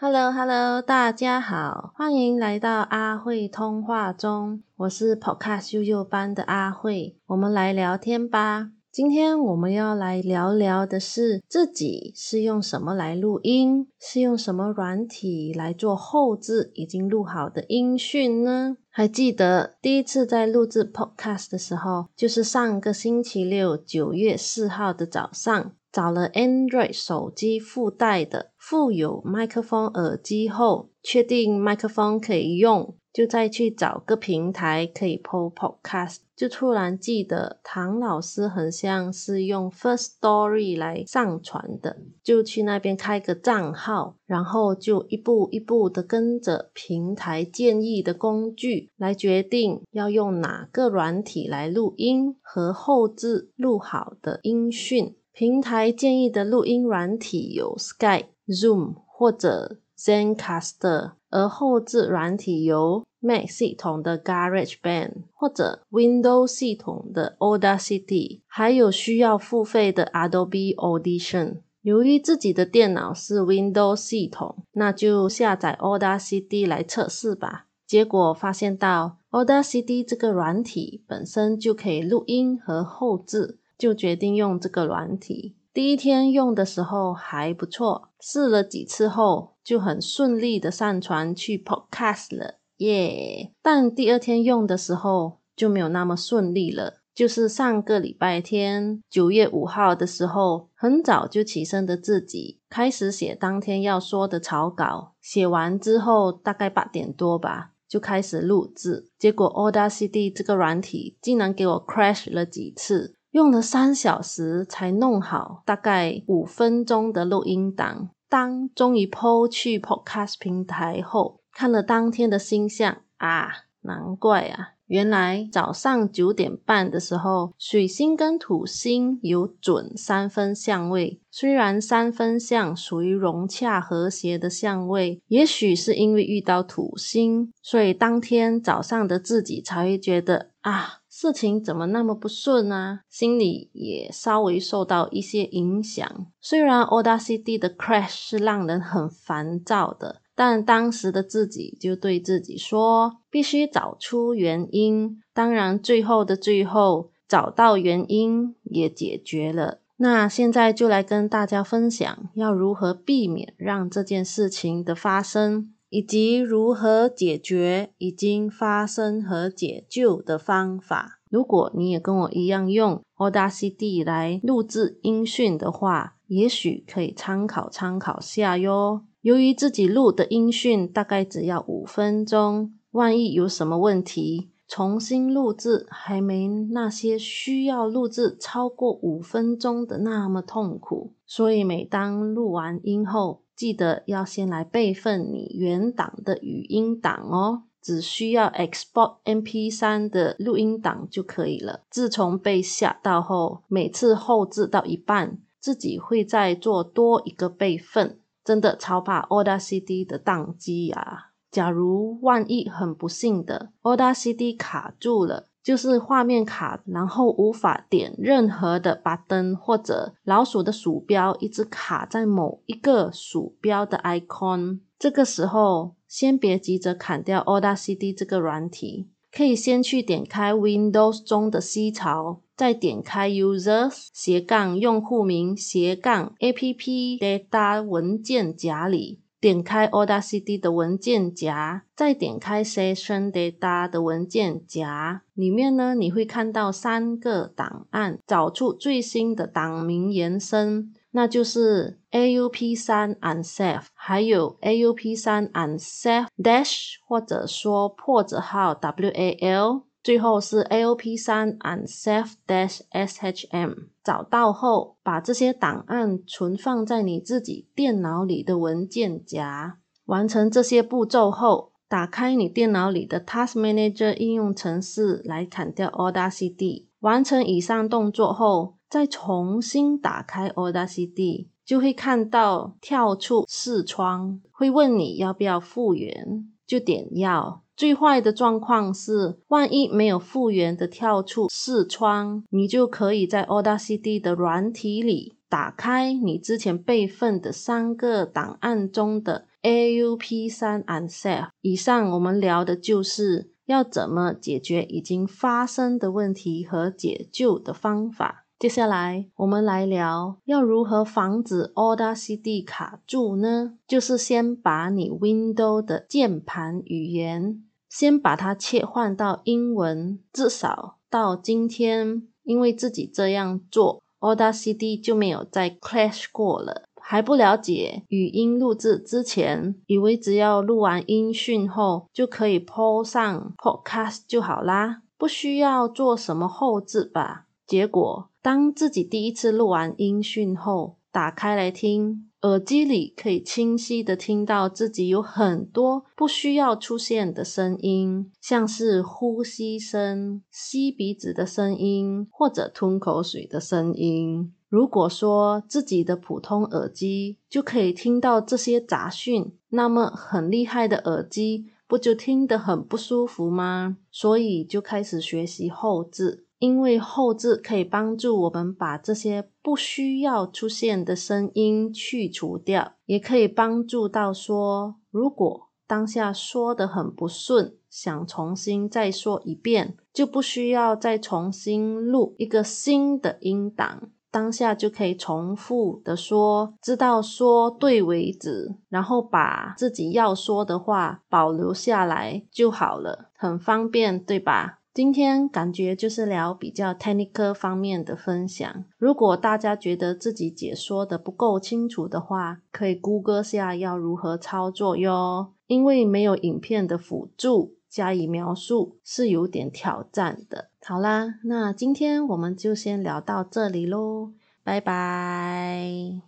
Hello Hello，大家好，欢迎来到阿慧通话中，我是 Podcast 幼幼班的阿慧，我们来聊天吧。今天我们要来聊聊的是自己是用什么来录音，是用什么软体来做后置已经录好的音讯呢？还记得第一次在录制 Podcast 的时候，就是上个星期六九月四号的早上。找了 Android 手机附带的附有麦克风耳机后，确定麦克风可以用，就再去找个平台可以 po podcast。就突然记得唐老师很像是用 First Story 来上传的，就去那边开个账号，然后就一步一步的跟着平台建议的工具来决定要用哪个软体来录音和后置录好的音讯。平台建议的录音软体有 Skype、Zoom 或者 ZenCaster，而后置软体有 Mac 系统的 GarageBand 或者 Windows 系统的 Audacity，还有需要付费的 Adobe Audition。由于自己的电脑是 Windows 系统，那就下载 Audacity 来测试吧。结果发现到 Audacity 这个软体本身就可以录音和后置。就决定用这个软体。第一天用的时候还不错，试了几次后就很顺利的上传去 Podcast 了，耶！但第二天用的时候就没有那么顺利了。就是上个礼拜天，九月五号的时候，很早就起身的自己开始写当天要说的草稿。写完之后，大概八点多吧，就开始录制。结果 Audacity 这个软体竟然给我 crash 了几次。用了三小时才弄好，大概五分钟的录音档。当终于抛去 Podcast 平台后，看了当天的星象啊，难怪啊！原来早上九点半的时候，水星跟土星有准三分相位。虽然三分相属于融洽和谐的相位，也许是因为遇到土星，所以当天早上的自己才会觉得啊。事情怎么那么不顺啊？心里也稍微受到一些影响。虽然 Audacity 的 crash 是让人很烦躁的，但当时的自己就对自己说，必须找出原因。当然，最后的最后，找到原因也解决了。那现在就来跟大家分享，要如何避免让这件事情的发生。以及如何解决已经发生和解救的方法。如果你也跟我一样用 Audacity 来录制音讯的话，也许可以参考参考下哟。由于自己录的音讯大概只要五分钟，万一有什么问题，重新录制还没那些需要录制超过五分钟的那么痛苦。所以每当录完音后，记得要先来备份你原档的语音档哦，只需要 export MP3 的录音档就可以了。自从被吓到后，每次后置到一半，自己会再做多一个备份，真的超怕 Audacity 的宕机呀！假如万一很不幸的 Audacity 卡住了。就是画面卡，然后无法点任何的 button 或者老鼠的鼠标一直卡在某一个鼠标的 icon。这个时候，先别急着砍掉 Audacity 这个软体，可以先去点开 Windows 中的 C 槽，再点开 Users 斜杠用户名斜杠 App Data 文件夹里。点开 Audacity 的文件夹，再点开 Session Data 的文件夹，里面呢你会看到三个档案，找出最新的档名延伸，那就是 AUP 三 Unsafe，还有 AUP 三 Unsafe Dash，或者说破折号 WAL。最后是 AOP 三 and save dash shm，找到后把这些档案存放在你自己电脑里的文件夹。完成这些步骤后，打开你电脑里的 Task Manager 应用程式来砍掉 Audacity。完成以上动作后，再重新打开 Audacity，就会看到跳出视窗，会问你要不要复原，就点要。最坏的状况是，万一没有复原的跳出视窗，你就可以在 Audacity 的软体里打开你之前备份的三个档案中的 AUP 三 Unsafe。以上我们聊的就是要怎么解决已经发生的问题和解救的方法。接下来我们来聊要如何防止 Audacity 卡住呢？就是先把你 w i n d o w 的键盘语言先把它切换到英文，至少到今天，因为自己这样做，Audacity 就没有再 crash 过了。还不了解语音录制之前，以为只要录完音讯后就可以 po 上 Podcast 就好啦，不需要做什么后置吧？结果。当自己第一次录完音讯后，打开来听，耳机里可以清晰的听到自己有很多不需要出现的声音，像是呼吸声、吸鼻子的声音或者吞口水的声音。如果说自己的普通耳机就可以听到这些杂讯，那么很厉害的耳机不就听得很不舒服吗？所以就开始学习后置。因为后置可以帮助我们把这些不需要出现的声音去除掉，也可以帮助到说，如果当下说的很不顺，想重新再说一遍，就不需要再重新录一个新的音档，当下就可以重复的说，知道说对为止，然后把自己要说的话保留下来就好了，很方便，对吧？今天感觉就是聊比较 technical 方面的分享。如果大家觉得自己解说的不够清楚的话，可以 Google 下要如何操作哟。因为没有影片的辅助加以描述是有点挑战的。好啦，那今天我们就先聊到这里喽，拜拜。